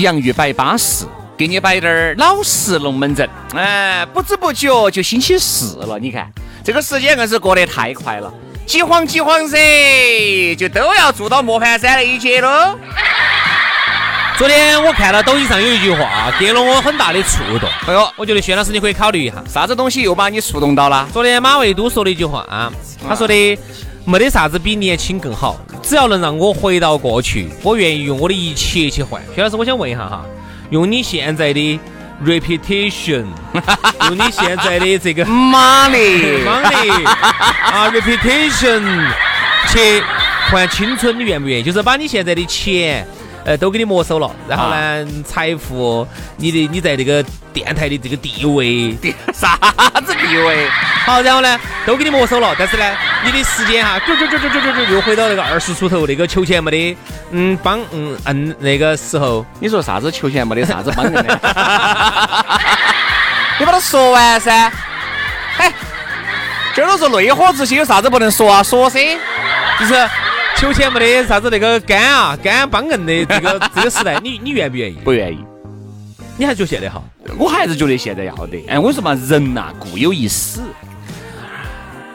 洋芋摆巴适，给你摆点儿老实龙门阵。哎，不知不觉就星期四了，你看这个时间硬是过得太快了，饥荒饥荒噻，就都要做到磨盘山那一节喽。昨天我看到抖音上有一句话，给了我很大的触动。哎呦，我觉得薛老师你可以考虑一下，啥子东西又把你触动到了？昨天马未都说了一句话，他说的没得啥子比年轻更好，只要能让我回到过去，我愿意用我的一切去换。薛老师，我想问一下哈，用你现在的 reputation，用你现在的这个 money money 啊 reputation 去换青春，你愿不愿意？就是把你现在的钱。呃，都给你没收了，然后呢，财富，你的你在这个电台的这个地位，啥子地位？好，然后呢，都给你没收了，但是呢，你的时间哈，就就就就就就又回到那个二十出头那个求钱没得，嗯，帮嗯嗯那个时候，你说啥子求钱没得啥子帮人的？你把它说完噻。哎，今儿都是内火之心有啥子不能说啊？说噻，就是。求钱没得啥子那个干啊干帮硬的这个 这个时代，你你愿不愿意？不愿意。你还觉得现在好？我还是觉得现在要得。哎，我说嘛，人呐固有一死，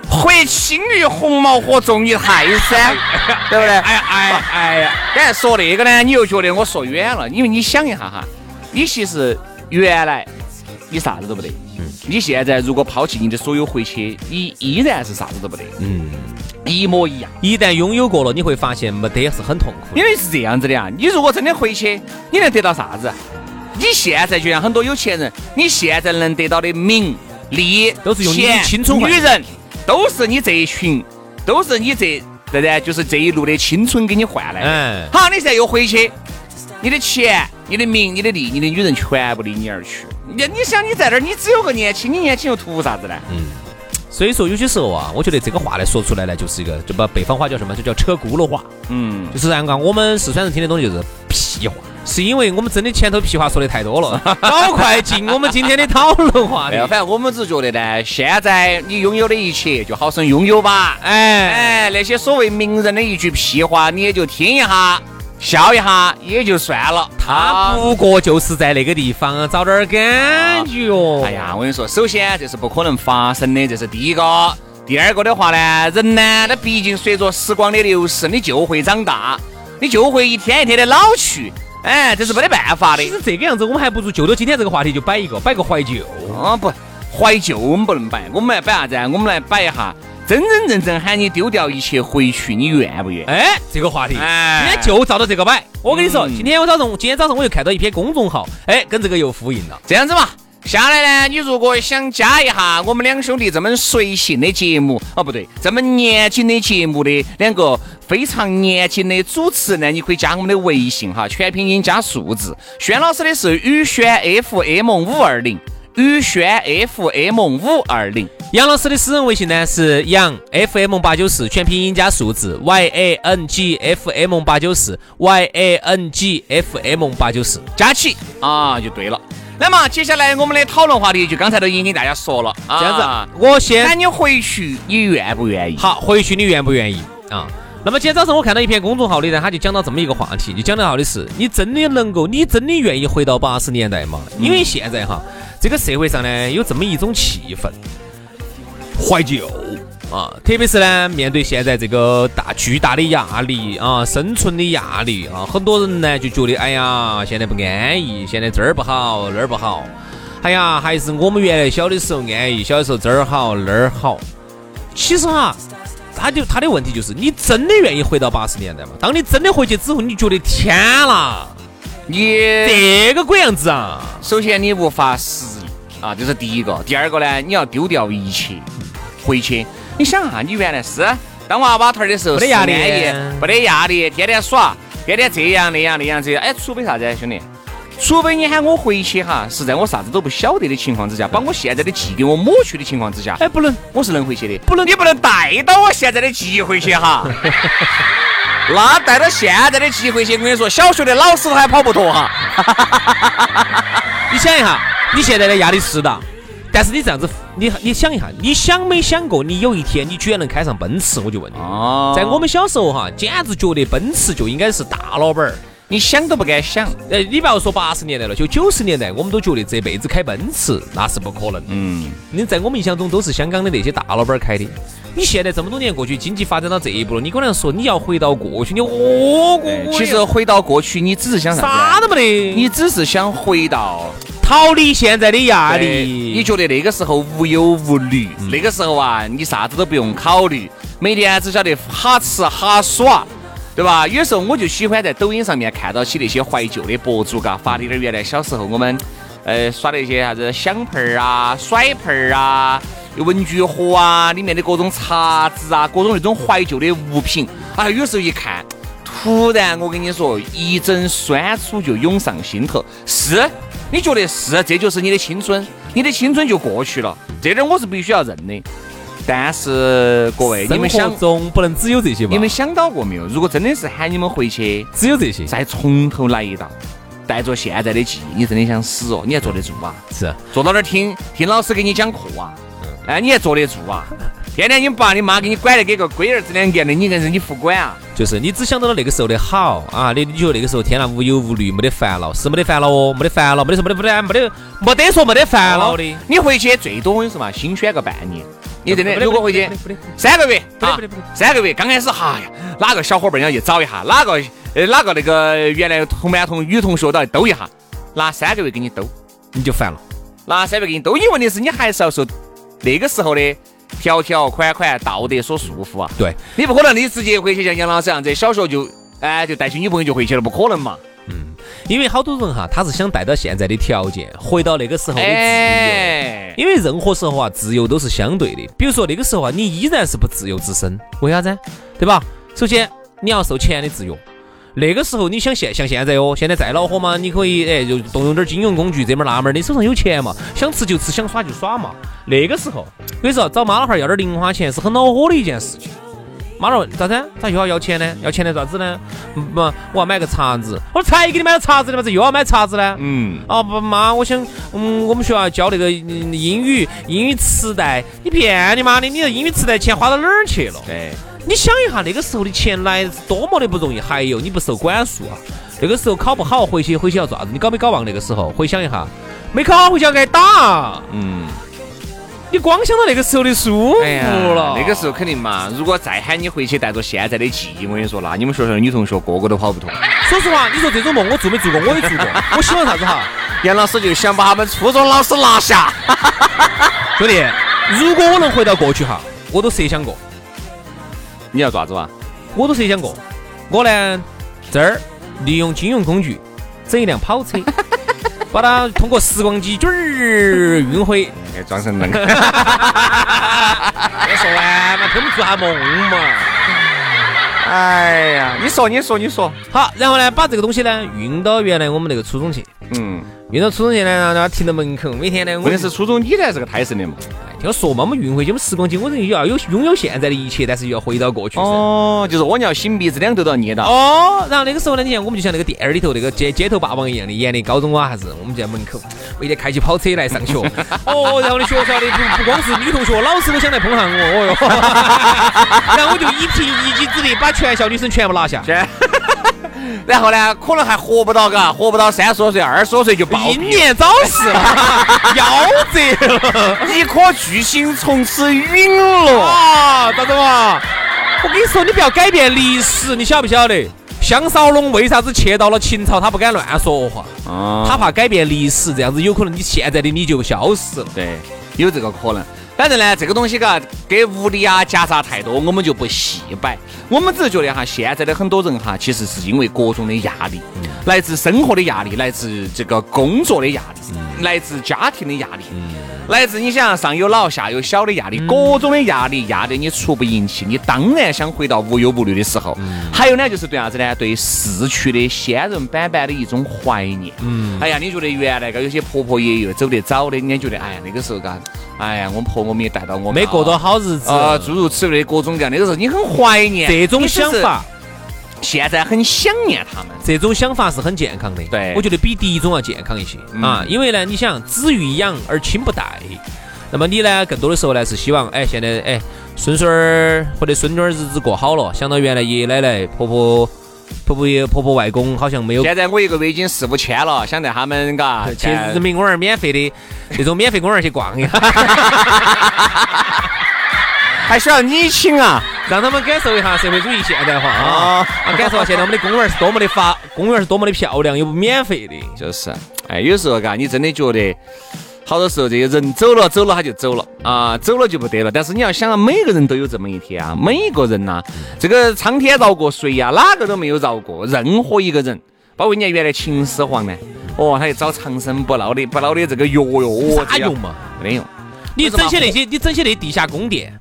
会轻于鸿毛和重于泰山，对不对？哎呀哎呀哎呀！刚才说那个呢，你又觉得我说远了，因为你想一下哈，你其实原来你啥子都不得，嗯，你现在如果抛弃你的所有回去，你依然是啥子都不得，嗯。一模一样。一旦拥有过了，你会发现没得是很痛苦。因为是这样子的啊，你如果真的回去，你能得到啥子？你现在就像很多有钱人，你现在能得到的名利都是用你的青春女人，都是你这一群，都是你这对不对？就是这一路的青春给你换来的。嗯。好，你现在又回去，你的钱、你的名、你的利、你的女人全部离你而去。你你想你在这儿，你只有个年轻，你年轻又图啥子呢？嗯。所以说有些时候啊，我觉得这个话来说出来呢，就是一个就把北方话叫什么，就叫扯轱辘话。嗯，就是按个我们四川人听的东西，就是屁话。是因为我们真的前头屁话说的太多了。赶快进我们今天的讨论话题。反正我们只觉得呢，现在你拥有的一切就好生拥有吧。哎哎，那些所谓名人的一句屁话，你也就听一下。笑一下也就算了，他不过就是在那个地方找点感觉哦。哎呀，我跟你说，首先这是不可能发生的，这是第一个。第二个的话呢，人呢，他毕竟随着时光的流逝，你就会长大，你就会一天一天的老去。哎，这是没得办法的。其实这个样子，我们还不如就着今天这个话题就摆一个，摆个怀旧。啊不，怀旧我们不能摆，我们来摆啥子？我们来摆一下。真真正正喊你丢掉一切回去，你愿不愿？哎，这个话题，哎，今天就照着这个摆。我跟你说，今天我早上，今天早上我又看到一篇公众号，哎，跟这个又呼应了。这样子嘛，下来呢，你如果想加一下我们两兄弟这么随性的节目，哦不对，这么年轻的节目的两个非常年轻的主持呢，你可以加我们的微信哈，全拼音加数字。轩老师的是宇轩 FM 五二零。宇轩 FM 五二零，杨老师的私人微信呢是杨 FM 八九四，全拼音加数字 Y A N G F M 八九四 Y A N G F M 八九四，加起啊就对了。那么接下来我们的讨论话题就刚才都已经给大家说了，这样子，我先喊你回去，你愿不愿意？好，回去你愿不愿意啊？那么今天早上我看到一篇公众号里呢，他就讲到这么一个话题，就讲到的是你真的能够，你真的愿意回到八十年代吗？因为现在哈。这个社会上呢有这么一种气氛，怀旧啊，特别是呢面对现在这个大巨大的压力啊，生存的压力啊，很多人呢就觉得哎呀，现在不安逸，现在这儿不好那儿不好，哎呀，还是我们原来小的时候安逸，小的时候这儿好那儿好。其实哈，他就他的问题就是，你真的愿意回到八十年代吗？当你真的回去之后，你觉得天啦，你这个鬼样子啊！首先你无法适应啊，这是第一个。第二个呢，你要丢掉一切回去。你想哈，你原来是当娃娃头儿的时候，没得压力没得压力，天天耍，天天这样那样那样这样。哎，除非啥子，兄弟？除非你喊我回去哈，是在我啥子都不晓得的情况之下，把我现在的记给我抹去的情况之下，哎，不能，我是能回去的。不能，你不能带到我现在的记忆回去哈。那带到现在的记忆回去，我跟你说，小学的老师都还跑不脱哈。你想一下，你现在的压力是大，但是你这样子，你你想一下，你想没想过，你有一天你居然能开上奔驰？我就问你，哦在我们小时候哈，简直觉得奔驰就应该是大老板儿。你想都不敢想。呃，你不要说八十年代了，就九十年代，我们都觉得这辈子开奔驰那是不可能。嗯，你在我们印象中都是香港的那些大老板儿开的。你现在这么多年过去，经济发展到这一步了，你可能说你要回到过去，你哦，我其实回到过去，你只是想啥都没得，你只是想回到逃离现在的压力。你觉得那个时候无忧无虑，那个时候啊，你啥子都不用考虑，每天只晓得哈吃哈耍，对吧？有时候我就喜欢在抖音上面看到起那些怀旧的博主，嘎，发的点儿原来小时候我们呃耍的一些啥子响盆儿啊、甩盆儿啊、文具盒啊，里面的各种茶子啊，各种那种怀旧的物品，哎，有时候一看。突然，我跟你说，一阵酸楚就涌上心头。是，你觉得是，这就是你的青春，你的青春就过去了，这点我是必须要认的。但是各位，你们想中不能只有这些吧？你们想到过没有？如果真的是喊你们回去，只有这些，再从头来一道，带着现在的记忆，你真的想死哦？你还坐得住啊？是坐到那儿听听老师给你讲课啊？哎，你还坐得住啊？天天你爸你妈给你管得跟个龟儿子两个的，你硬是你不管啊？就是你只想到了那个时候的好啊，你你觉得那个时候天呐无忧无虑，没得烦恼，是没得烦恼哦，没得烦恼，没得说没得没得没得没得说没得烦恼的。你回去最多我跟你说嘛，新选个半年。你真的如果回去三个月，啊不得不得不得三个月，刚开始哈呀，哪个小伙伴儿要去找一下，哪个呃哪个那个原来同班同女同学都要兜一下，拿三个月给你兜，你就烦了。拿三个月给你兜。你问题是你还是要受那个时候的条条款款道德所束缚啊。对，你不可能你直接回去像杨老师这样子，小学就哎就带起女朋友就回去了，不可能嘛。嗯因为好多人哈，他是想带到现在的条件，回到那个时候的自由。哎，因为任何时候啊，自由都是相对的。比如说那个时候啊，你依然是不自由之身，为啥子？对吧？首先你要受钱的制约。那个时候你想现像现在哦，现在再恼火嘛，你可以哎就动用点金融工具这门那门儿，你手上有钱嘛，想吃就吃，想耍就耍嘛。那个时候，我跟你说，找妈老汉儿要点零花钱是很恼火的一件事情。妈老汉儿咋子？咋又要要钱呢？要钱来咋子呢？嗯不，我要买个叉子。我说才给你买了叉子的嘛，这又要买叉子呢？嗯，哦不妈，我想，嗯，我们学校教那个嗯英语英语磁带，你骗你妈的，你这英语磁带钱花到哪儿去了？对，你想一下那个时候的钱来是多么的不容易，还有你不受管束啊，那个时候考不好回去回去要做啥子？你搞没搞忘那个时候？回想一下，没考好回去要挨打，嗯。你光想到那个时候的舒服了，那个时候肯定嘛。如果再喊你回去带着现在的记忆，我跟你说，那你们学校的女同学个个都跑不脱。说实话，你说这种梦我做没做过？我也做过。我希望啥子哈？杨老师就想把他们初中老师拿下。兄弟，如果我能回到过去哈，我都设想过。你要做啥子嘛？我都设想过，我呢这儿利用金融工具整一辆跑车，把它通过时光机卷儿运回。哎装成那个。别说完嘛，给我们做下梦嘛。哎呀，你说，你说，你说。好，然后呢，把这个东西呢运到原来我们那个初中去，嗯，运到初中去呢，让它停到门口，每天呢，我关键是初中你才是个胎神的嘛。听我说嘛，我们运回去，我们时光机，我人要有拥有现在的一切，但是又要回到过去。哦，就是屙尿擤鼻子两头都要捏到。哦，然后那个时候呢，你看我们就像那个电影里头那个街街头霸王一样的演的高中啊还是我们就在门口，每天开起跑车来上学。哦，然后呢，学校的不不光是女同学，老师都想来碰下我，哦哟。然后我就一凭一己之力把全校女生全部拿下。全 然后呢，可能还活不到，嘎，活不到三十多岁、二十多岁就暴英年早逝，夭折一颗巨星从此陨落。啊！咋子嘛？我跟你说，你不要改变历史，你晓不晓得？项少龙为啥子去到了秦朝，他不敢乱说话，啊他怕改变历史，这样子有可能你现在的你就消失了。对，有这个可能。反正呢，这个东西嘎，给物理啊夹杂太多，我们就不细摆。我们只是觉得哈，现在的很多人哈，其实是因为各种的压力，来自生活的压力，来自这个工作的压力，来自家庭的压力，来自你想上有老下有小的压力，各种的压力压得你出不赢气，你当然想回到无忧无虑的时候。还有呢，就是对啥子呢？对逝去的先人板板的一种怀念。嗯，哎呀，你觉得原来个有些婆婆爷爷走得早的，你觉得哎呀那个时候嘎，哎呀我们婆我们也带到我们没过多好日子，啊，诸如此类的各种各样，那个时候你很怀念。这种想法，现在很想念他们。这种想法是很健康的。对我觉得比第一种要健康一些啊，因为呢，你想子欲养而亲不待，那么你呢，更多的时候呢是希望，哎，现在哎，孙孙儿或者孙女儿日子过好了，想到原来爷爷奶奶、婆婆、婆婆爷、婆婆外公好像没有现在我一个月已经四五千了，想带他们嘎去人民公园免费的那种免费公园去逛一下，还需要你请啊？让他们感受一下社会主义现代化啊，感受下现在我们的公园是多么的发，公园是多么的漂亮，又不免费的。就是，哎，有时候嘎，你真的觉得。好多时候，这些人走了，走了他就走了啊，走了就不得了。但是你要想啊，每个人都有这么一天啊，每一个人呐、这个苍天饶过谁呀、哪个都没有饶过任何一个人。包括你看原来秦始皇呢，哦，他就找长生不老的不老的这个药哟，啥用嘛？没用。你整些那些，你整些那地下宫殿，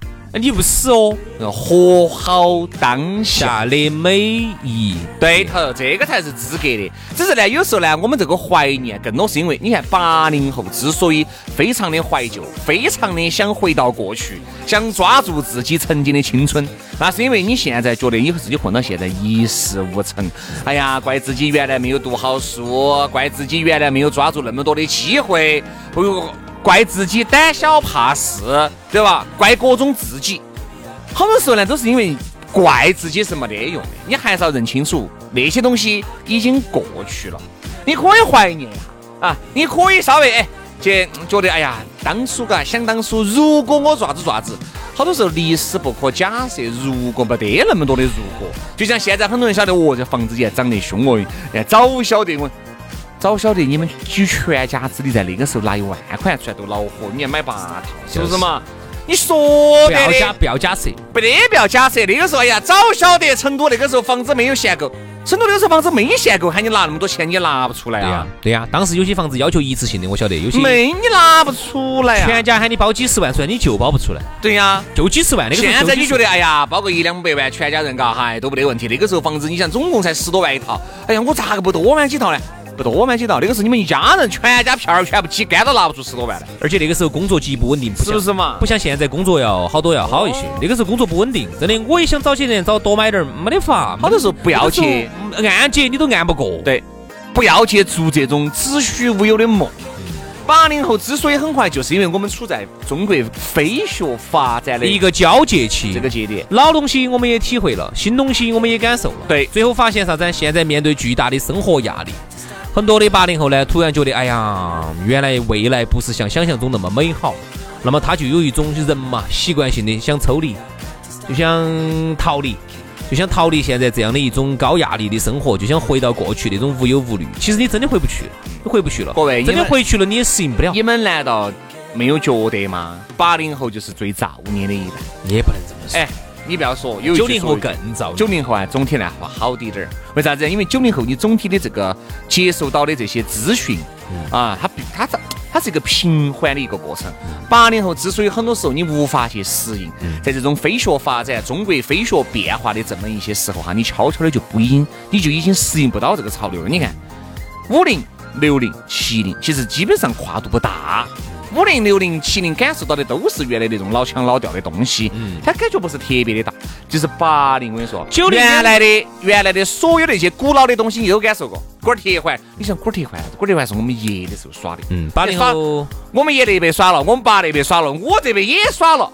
你不死哦。活好当下，的每一对头，这个才是资格的。只是呢，有时候呢，我们这个怀念更多是因为，你看八零后之所以非常的怀旧，非常的想回到过去，想抓住自己曾经的青春，那是因为你现在觉得你自己混到现在一事无成，哎呀，怪自己原来没有读好书，怪自己原来没有抓住那么多的机会，哎呦，怪自己胆小怕事，对吧？怪各种自己。好多时候呢，都是因为怪自己是没得用的，你还是要认清楚那些东西已经过去了。你可以怀念一下啊，你可以稍微哎，去觉得哎呀，当初嘎想当初，如果我爪子爪子，好多时候历史不可假设，如果没得那么多的如果，就像现在很多人晓得哦，这房子也涨得凶哦，哎，早晓得我。早晓得你们举全家之力在那个时候拿一万块出来都恼火，你要买八套，是不是嘛？你说不要假，不要假设，不得不要假设。那个时候，哎呀，早晓得成都那个时候房子没有限购，成都那个时候房子没限购，喊你拿那么多钱，你拿不出来对呀啊？对呀。当时有些房子要求一次性的，我晓得有些没，你拿不出来啊？全家喊你包几十万出来，你就包不出来，对呀。就几十万。那个时候现在你觉得，哎呀，包个一两百万，全家人嘎，嗨都没得问题。那个时候房子，你想总共才十多万一套，哎呀，我咋个不多买几套呢？不多买几套，那个是你们一家人全家票儿全部挤干都拿不出十多万来，而且那个时候工作极不稳定，不是不是嘛不？像现在工作要好多要好一些。那个时候工作不稳定，真的，我也想找些人找多买点儿，没得法。好多时候不要去，按揭你都按不过。对，不要去做这种子虚乌有的梦。八零后之所以很快，就是因为我们处在中国飞学发展的一个交界期，这个节点。老东西我们也体会了，新东西我们也感受了。对最后发现啥子？现在面对巨大的生活压力，很多的八零后呢，突然觉得，哎呀，原来未来不是像想象中那么美好。那么他就有一种人嘛，习惯性的想抽离，就想逃离，就想逃离现在这样的一种高压力的生活，就想回到过去那种无忧无虑。其实你真的回不去了，你回不去了。各位真的回去了，你也适应不了。你们难道没有觉得吗？八零后就是最造孽的一代。你也不能这么说。哎，你不要说，有九零后更糟。九零后啊，总体来说好滴点儿。为啥子？因为九零后你总体的这个接受到的这些资讯啊，它它它它是一个平缓的一个过程。八零后之所以很多时候你无法去适应，在这种飞学发展、中国飞学变化的这么一些时候哈，你悄悄的就不已经你就已经适应不到这个潮流了。你看，五零、六零、七零，其实基本上跨度不大。五零、六零、七零感受到的都是原来那种老腔老调的东西，它感觉不是特别的大。就是八零，我跟你说，九零原来的原来的所有那些古老的东西你都感受过。滚儿铁环，你像滚儿铁环？滚儿铁环是我们爷的时候耍的，嗯，八零耍后，我们爷那一辈耍了，我们爸那一辈耍了，我这边也耍了，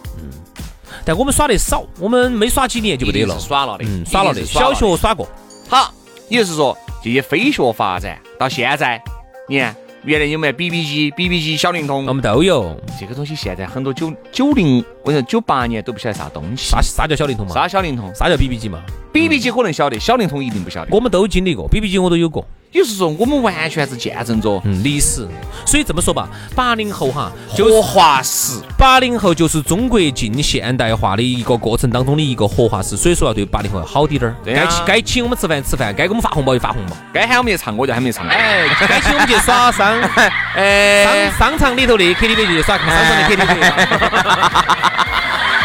但我们耍的少，我们没耍几年就不得了。耍了的，嗯，耍了的，小学耍过，好，也就是说，这些飞学发展到现在，你看。原来有没有 BB 机、BB 机、小灵通？我们都有这个东西。现在很多九九零，我说九八年都不晓得啥东西。啥啥叫小灵通嘛？啥小灵通？啥叫 BB 机嘛？BB 机可能晓得，小灵通一定不晓得。我们都经历过，BB 机我都有过。就是说，我们完全是见证着历史，所以这么说吧，八零后哈，活化石。八零后就是中国近现代化的一个过程当中的一个活化石，所以说要对八零后要好点儿。该请该请我们吃饭吃饭，该给我们发红包就发红包，该喊我们去唱歌就喊我们去唱歌。哎，该请我们去耍商，哎，商商场里头的 KTV 就去耍商场的 KTV，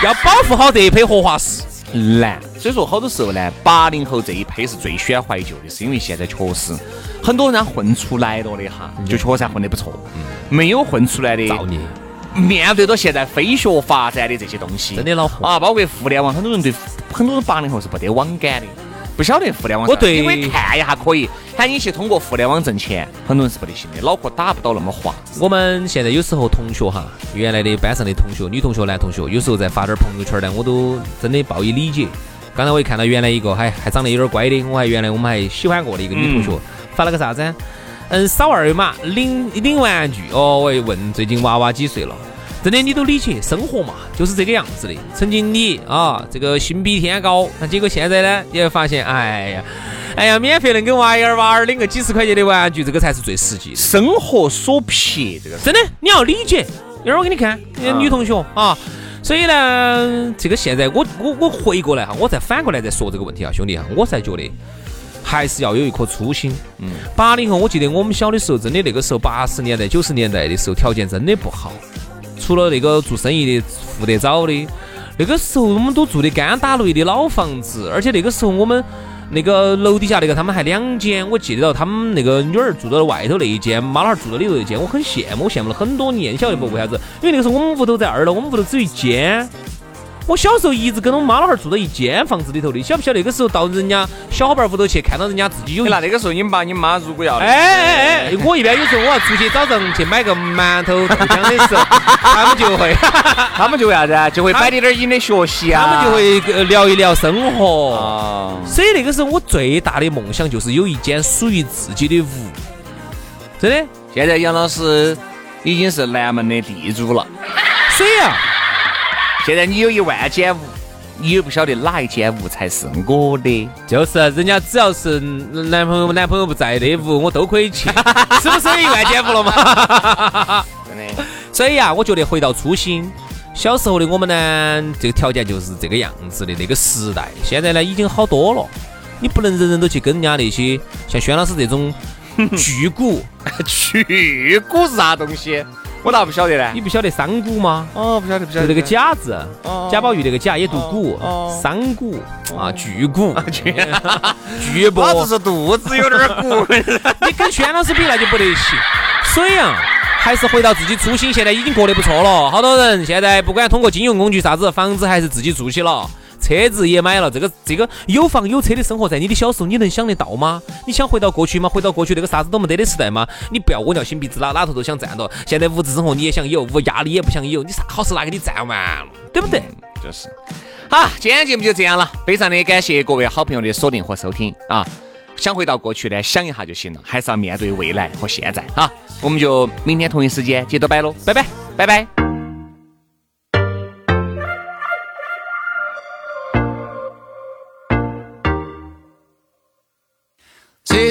要保护好这一批活化石。难，所以说好多时候呢，八零后这一批是最喜欢怀旧的，是因为现在确实很多人混出来了的哈，就确实混得不错。没有混出来的，造孽。面对着现在飞速发展的这些东西，真的恼火啊！包括互联网，很多人对很多八零后是不得网感的。不晓得互联网，我对，因为看一下可以，喊你去通过互联网挣钱，很多人是不得行的，脑壳打不到那么滑。我们现在有时候同学哈，原来的班上的同学，女同学、男同学，有时候在发点朋友圈呢，我都真的报以理解。刚才我一看到原来一个还还长得有点乖的，我还原来我们还喜欢过的一个女同学，发了个啥子？嗯，扫二维码领领玩具。哦，我一问最近娃娃几岁了？真的，你都理解，生活嘛就是这个样子的。曾经你啊，这个心比天高，那结果现在呢，你会发现，哎呀，哎呀，免费能给娃儿娃儿领个几十块钱的玩具，这个才是最实际的。生活所迫，这个真的你要理解。一会儿我给你看，女同学啊，所以呢，这个现在我我我回过来哈，我再反过来再说这个问题啊，兄弟啊，我才觉得还是要有一颗初心。嗯，八零后，我记得我们小的时候，真的那个时候八十年代、九十年代的时候，条件真的不好。除了那个做生意的富得早的，那个时候我们都住的干打雷的老房子，而且那个时候我们那个楼底下那个他们还两间，我记得到他们那个女儿住到外头那一间，妈老汉儿住到里头一间，我很羡慕，我羡慕了很多年，晓得不？为啥子？因为那个时候我们屋头在二楼，我们屋头只有一间。我小时候一直跟我妈老汉儿住到一间房子里头的，晓不晓得那个时候到人家小伙伴屋头去，看到人家自己有。那那个时候你爸你妈如果要……哎哎哎！我一般有时候我要出去早上去买个馒头豆浆的时候，他们就会，他们就会啥子？就会摆点点引的学习啊。他们就会聊一聊生活。所以那个时候我最大的梦想就是有一间属于自己的屋。真的，现在杨老师已经是南门的地主了。所以啊。现在你有一万间屋，你也不晓得哪一间屋才是我的。就是人家只要是男朋友男朋友不在的屋，我都可以去，是不是有一万间屋了嘛？真的。所以啊，我觉得回到初心，小时候的我们呢，这个条件就是这个样子的那个时代。现在呢，已经好多了。你不能人人都去跟人家那些像轩老师这种 巨股，巨股是啥东西？我咋不晓得呢？你不晓得商股吗？哦，不晓得，不晓得。就那个贾字，贾宝玉那个贾也读股，商股啊，巨股，巨 波。老子是肚子有点鼓。你跟轩老师比那就不得行。所以啊，还是回到自己初心，现在已经过得不错了。好多人现在不管通过金融工具啥子，房子还是自己住起了。车子也买了，这个这个有房有车的生活，在你的小时候你能想得到吗？你想回到过去吗？回到过去那个啥子都没得的时代吗？你不要我尿心鼻子，哪哪头都想占到。现在物质生活你也想有，无压力也不想有，你啥好事拿给你占完了，对不对？就是。好，今天节目就这样了，非常的感谢各位好朋友的锁定和收听啊！想回到过去呢，想一下就行了，还是要面对未来和现在啊！我们就明天同一时间接着摆喽，拜拜，拜拜。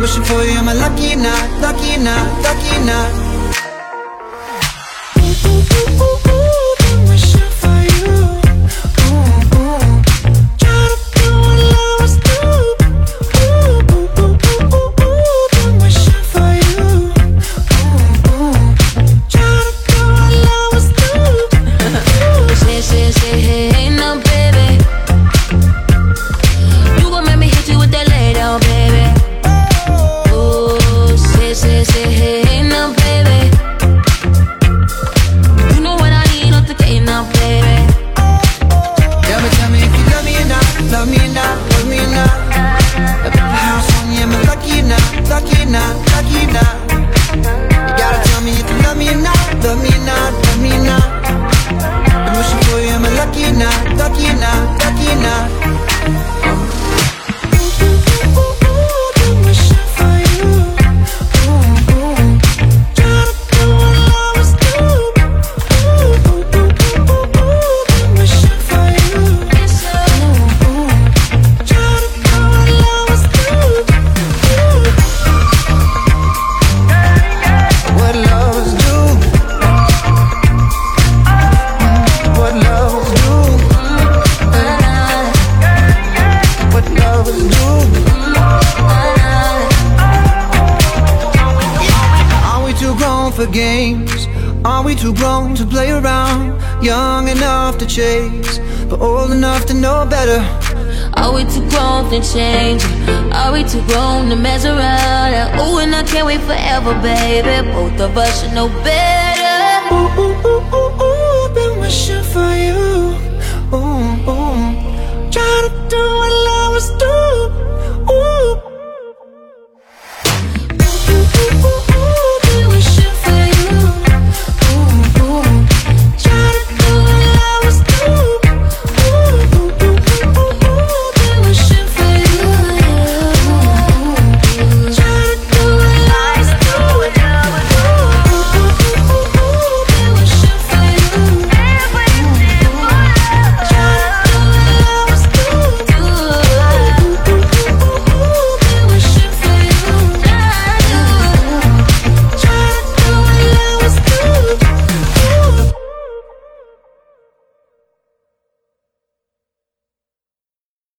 Been wishing for you, am I lucky or not, lucky or lucky or to play around Young enough to chase But old enough to know better. Are we too grown to change? Are we too grown to mess around? Oh, and I can't wait forever, baby. Both of us should know better. Ooh, ooh, ooh, ooh, ooh Been wishing for you. Ooh, ooh. Try to do it